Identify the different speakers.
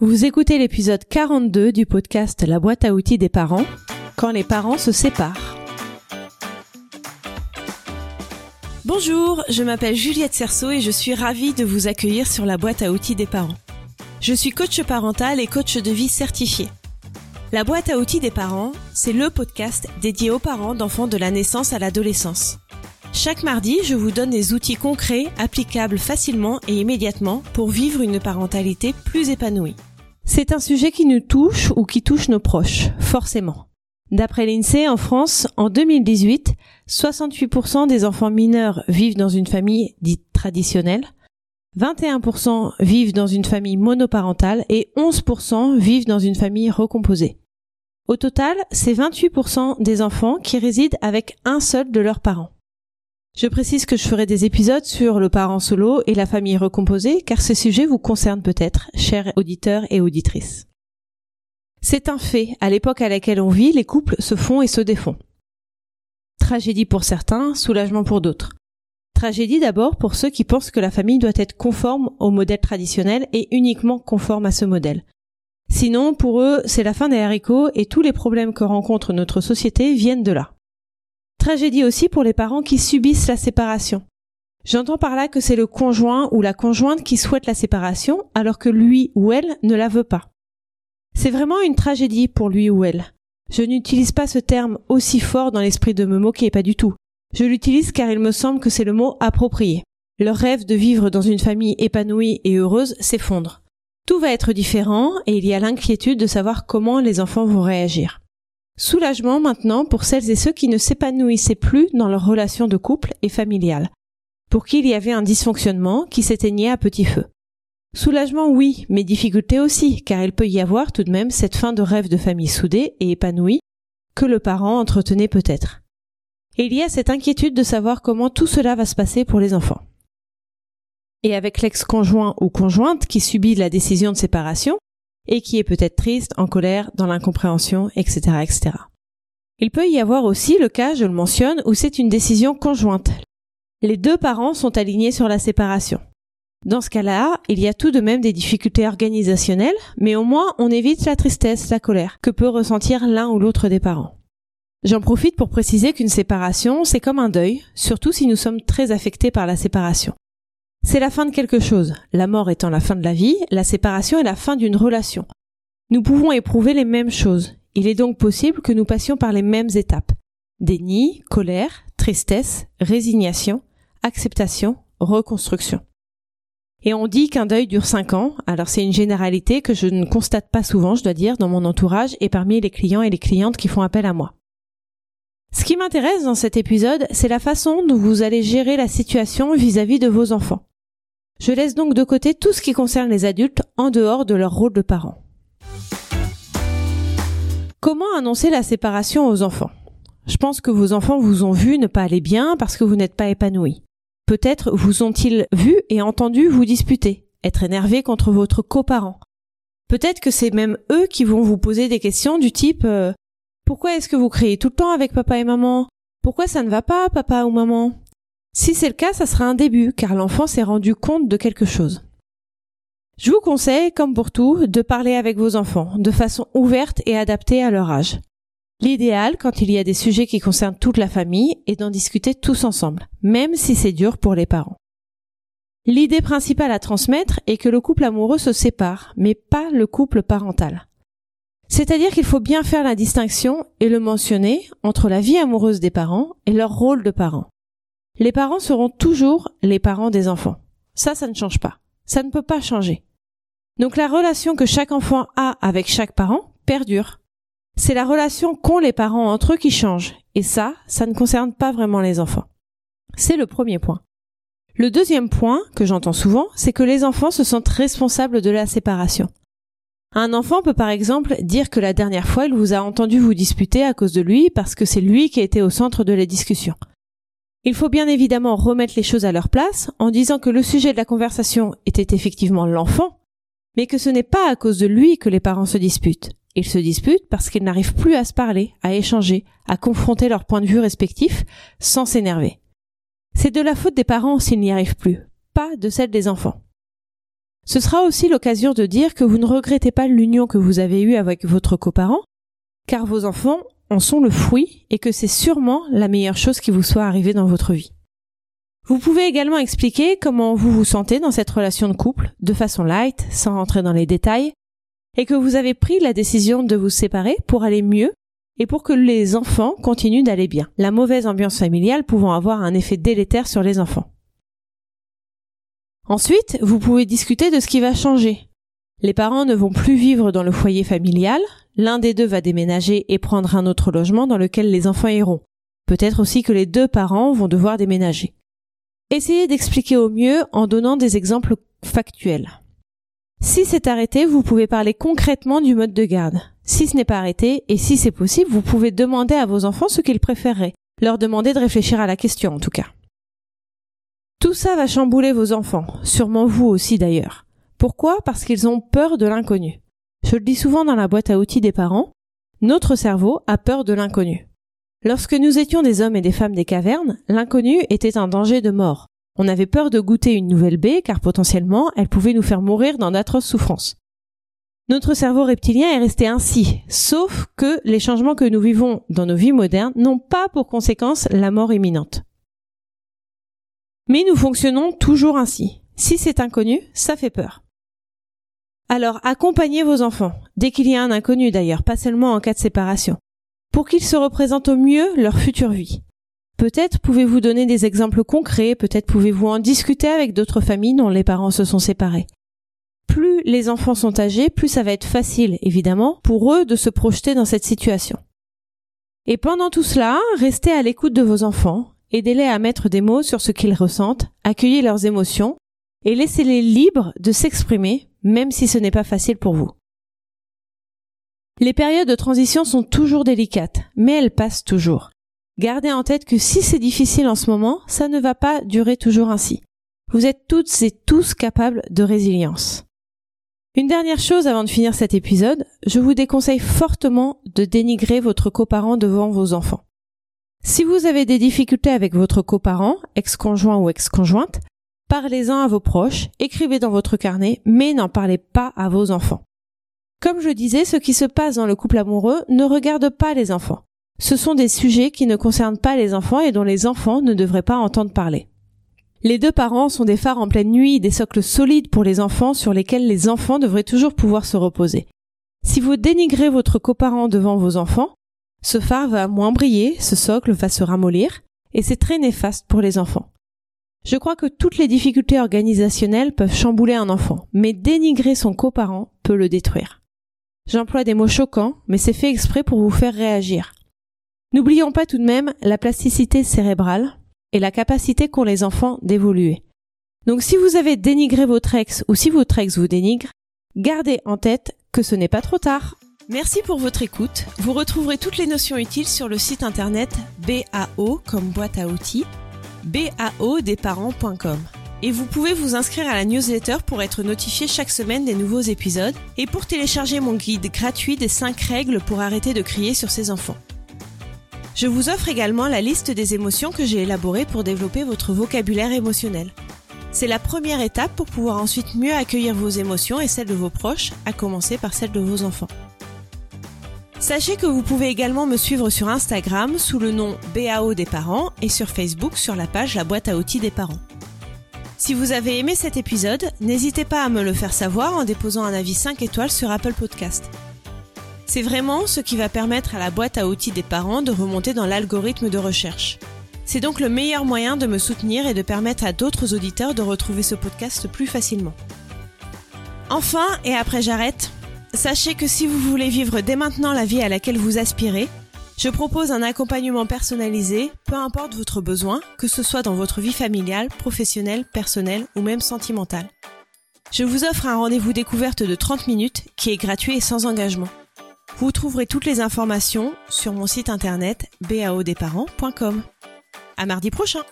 Speaker 1: Vous écoutez l'épisode 42 du podcast La boîte à outils des parents, quand les parents se séparent. Bonjour, je m'appelle Juliette Cerceau et je suis ravie de vous accueillir sur la boîte à outils des parents. Je suis coach parental et coach de vie certifié. La boîte à outils des parents, c'est le podcast dédié aux parents d'enfants de la naissance à l'adolescence. Chaque mardi, je vous donne des outils concrets, applicables facilement et immédiatement pour vivre une parentalité plus épanouie. C'est un sujet qui nous touche ou qui touche nos proches, forcément. D'après l'INSEE, en France, en 2018, 68% des enfants mineurs vivent dans une famille dite traditionnelle, 21% vivent dans une famille monoparentale et 11% vivent dans une famille recomposée. Au total, c'est 28% des enfants qui résident avec un seul de leurs parents. Je précise que je ferai des épisodes sur le parent solo et la famille recomposée car ce sujet vous concerne peut-être, chers auditeurs et auditrices. C'est un fait, à l'époque à laquelle on vit, les couples se font et se défont. Tragédie pour certains, soulagement pour d'autres. Tragédie d'abord pour ceux qui pensent que la famille doit être conforme au modèle traditionnel et uniquement conforme à ce modèle. Sinon, pour eux, c'est la fin des haricots et tous les problèmes que rencontre notre société viennent de là. Tragédie aussi pour les parents qui subissent la séparation. J'entends par là que c'est le conjoint ou la conjointe qui souhaite la séparation alors que lui ou elle ne la veut pas. C'est vraiment une tragédie pour lui ou elle. Je n'utilise pas ce terme aussi fort dans l'esprit de me moquer, pas du tout. Je l'utilise car il me semble que c'est le mot approprié. Leur rêve de vivre dans une famille épanouie et heureuse s'effondre. Tout va être différent et il y a l'inquiétude de savoir comment les enfants vont réagir. Soulagement maintenant pour celles et ceux qui ne s'épanouissaient plus dans leur relation de couple et familiale, pour qui il y avait un dysfonctionnement qui s'éteignait à petit feu. Soulagement oui, mais difficulté aussi, car il peut y avoir tout de même cette fin de rêve de famille soudée et épanouie que le parent entretenait peut-être. Et il y a cette inquiétude de savoir comment tout cela va se passer pour les enfants. Et avec l'ex-conjoint ou conjointe qui subit la décision de séparation, et qui est peut-être triste, en colère, dans l'incompréhension, etc., etc. Il peut y avoir aussi le cas, je le mentionne, où c'est une décision conjointe. Les deux parents sont alignés sur la séparation. Dans ce cas-là, il y a tout de même des difficultés organisationnelles, mais au moins on évite la tristesse, la colère que peut ressentir l'un ou l'autre des parents. J'en profite pour préciser qu'une séparation, c'est comme un deuil, surtout si nous sommes très affectés par la séparation. C'est la fin de quelque chose, la mort étant la fin de la vie, la séparation est la fin d'une relation. Nous pouvons éprouver les mêmes choses. Il est donc possible que nous passions par les mêmes étapes. Déni, colère, tristesse, résignation, acceptation, reconstruction. Et on dit qu'un deuil dure cinq ans, alors c'est une généralité que je ne constate pas souvent, je dois dire, dans mon entourage et parmi les clients et les clientes qui font appel à moi. Ce qui m'intéresse dans cet épisode, c'est la façon dont vous allez gérer la situation vis-à-vis -vis de vos enfants. Je laisse donc de côté tout ce qui concerne les adultes en dehors de leur rôle de parents. Comment annoncer la séparation aux enfants? Je pense que vos enfants vous ont vu ne pas aller bien parce que vous n'êtes pas épanoui. Peut-être vous ont-ils vu et entendu vous disputer, être énervé contre votre coparent. Peut-être que c'est même eux qui vont vous poser des questions du type euh, Pourquoi est-ce que vous criez tout le temps avec papa et maman? Pourquoi ça ne va pas, papa ou maman? Si c'est le cas, ça sera un début, car l'enfant s'est rendu compte de quelque chose. Je vous conseille, comme pour tout, de parler avec vos enfants, de façon ouverte et adaptée à leur âge. L'idéal, quand il y a des sujets qui concernent toute la famille, est d'en discuter tous ensemble, même si c'est dur pour les parents. L'idée principale à transmettre est que le couple amoureux se sépare, mais pas le couple parental. C'est-à-dire qu'il faut bien faire la distinction et le mentionner entre la vie amoureuse des parents et leur rôle de parents les parents seront toujours les parents des enfants. Ça, ça ne change pas. Ça ne peut pas changer. Donc la relation que chaque enfant a avec chaque parent perdure. C'est la relation qu'ont les parents entre eux qui change. Et ça, ça ne concerne pas vraiment les enfants. C'est le premier point. Le deuxième point, que j'entends souvent, c'est que les enfants se sentent responsables de la séparation. Un enfant peut par exemple dire que la dernière fois il vous a entendu vous disputer à cause de lui parce que c'est lui qui était au centre de la discussion. Il faut bien évidemment remettre les choses à leur place en disant que le sujet de la conversation était effectivement l'enfant, mais que ce n'est pas à cause de lui que les parents se disputent. Ils se disputent parce qu'ils n'arrivent plus à se parler, à échanger, à confronter leurs points de vue respectifs sans s'énerver. C'est de la faute des parents s'ils n'y arrivent plus, pas de celle des enfants. Ce sera aussi l'occasion de dire que vous ne regrettez pas l'union que vous avez eue avec votre coparent, car vos enfants en sont le fruit et que c'est sûrement la meilleure chose qui vous soit arrivée dans votre vie. Vous pouvez également expliquer comment vous vous sentez dans cette relation de couple, de façon light, sans rentrer dans les détails, et que vous avez pris la décision de vous séparer pour aller mieux et pour que les enfants continuent d'aller bien, la mauvaise ambiance familiale pouvant avoir un effet délétère sur les enfants. Ensuite, vous pouvez discuter de ce qui va changer. Les parents ne vont plus vivre dans le foyer familial, l'un des deux va déménager et prendre un autre logement dans lequel les enfants iront. Peut-être aussi que les deux parents vont devoir déménager. Essayez d'expliquer au mieux en donnant des exemples factuels. Si c'est arrêté, vous pouvez parler concrètement du mode de garde. Si ce n'est pas arrêté, et si c'est possible, vous pouvez demander à vos enfants ce qu'ils préféreraient. Leur demander de réfléchir à la question, en tout cas. Tout ça va chambouler vos enfants, sûrement vous aussi d'ailleurs. Pourquoi? Parce qu'ils ont peur de l'inconnu. Je le dis souvent dans la boîte à outils des parents, notre cerveau a peur de l'inconnu. Lorsque nous étions des hommes et des femmes des cavernes, l'inconnu était un danger de mort. On avait peur de goûter une nouvelle baie car potentiellement elle pouvait nous faire mourir dans d'atroces souffrances. Notre cerveau reptilien est resté ainsi, sauf que les changements que nous vivons dans nos vies modernes n'ont pas pour conséquence la mort imminente. Mais nous fonctionnons toujours ainsi. Si c'est inconnu, ça fait peur. Alors accompagnez vos enfants, dès qu'il y a un inconnu d'ailleurs, pas seulement en cas de séparation pour qu'ils se représentent au mieux leur future vie. Peut-être pouvez-vous donner des exemples concrets, peut-être pouvez-vous en discuter avec d'autres familles dont les parents se sont séparés. Plus les enfants sont âgés, plus ça va être facile, évidemment, pour eux de se projeter dans cette situation. Et pendant tout cela, restez à l'écoute de vos enfants, aidez-les à mettre des mots sur ce qu'ils ressentent, accueillez leurs émotions, et laissez-les libres de s'exprimer, même si ce n'est pas facile pour vous. Les périodes de transition sont toujours délicates, mais elles passent toujours. Gardez en tête que si c'est difficile en ce moment, ça ne va pas durer toujours ainsi. Vous êtes toutes et tous capables de résilience. Une dernière chose avant de finir cet épisode, je vous déconseille fortement de dénigrer votre coparent devant vos enfants. Si vous avez des difficultés avec votre coparent, ex-conjoint ou ex-conjointe, parlez-en à vos proches, écrivez dans votre carnet, mais n'en parlez pas à vos enfants. Comme je disais, ce qui se passe dans le couple amoureux ne regarde pas les enfants. Ce sont des sujets qui ne concernent pas les enfants et dont les enfants ne devraient pas entendre parler. Les deux parents sont des phares en pleine nuit, des socles solides pour les enfants sur lesquels les enfants devraient toujours pouvoir se reposer. Si vous dénigrez votre coparent devant vos enfants, ce phare va moins briller, ce socle va se ramollir, et c'est très néfaste pour les enfants. Je crois que toutes les difficultés organisationnelles peuvent chambouler un enfant, mais dénigrer son coparent peut le détruire. J'emploie des mots choquants, mais c'est fait exprès pour vous faire réagir. N'oublions pas tout de même la plasticité cérébrale et la capacité qu'ont les enfants d'évoluer. Donc si vous avez dénigré votre ex ou si votre ex vous dénigre, gardez en tête que ce n'est pas trop tard. Merci pour votre écoute. Vous retrouverez toutes les notions utiles sur le site internet BAO comme boîte à outils, baodesparents.com. Et vous pouvez vous inscrire à la newsletter pour être notifié chaque semaine des nouveaux épisodes et pour télécharger mon guide gratuit des 5 règles pour arrêter de crier sur ses enfants. Je vous offre également la liste des émotions que j'ai élaborées pour développer votre vocabulaire émotionnel. C'est la première étape pour pouvoir ensuite mieux accueillir vos émotions et celles de vos proches, à commencer par celles de vos enfants. Sachez que vous pouvez également me suivre sur Instagram sous le nom BAO des parents et sur Facebook sur la page La boîte à outils des parents. Si vous avez aimé cet épisode, n'hésitez pas à me le faire savoir en déposant un avis 5 étoiles sur Apple Podcast. C'est vraiment ce qui va permettre à la boîte à outils des parents de remonter dans l'algorithme de recherche. C'est donc le meilleur moyen de me soutenir et de permettre à d'autres auditeurs de retrouver ce podcast plus facilement. Enfin, et après j'arrête, sachez que si vous voulez vivre dès maintenant la vie à laquelle vous aspirez, je propose un accompagnement personnalisé, peu importe votre besoin, que ce soit dans votre vie familiale, professionnelle, personnelle ou même sentimentale. Je vous offre un rendez-vous découverte de 30 minutes qui est gratuit et sans engagement. Vous trouverez toutes les informations sur mon site internet baodesparents.com. À mardi prochain!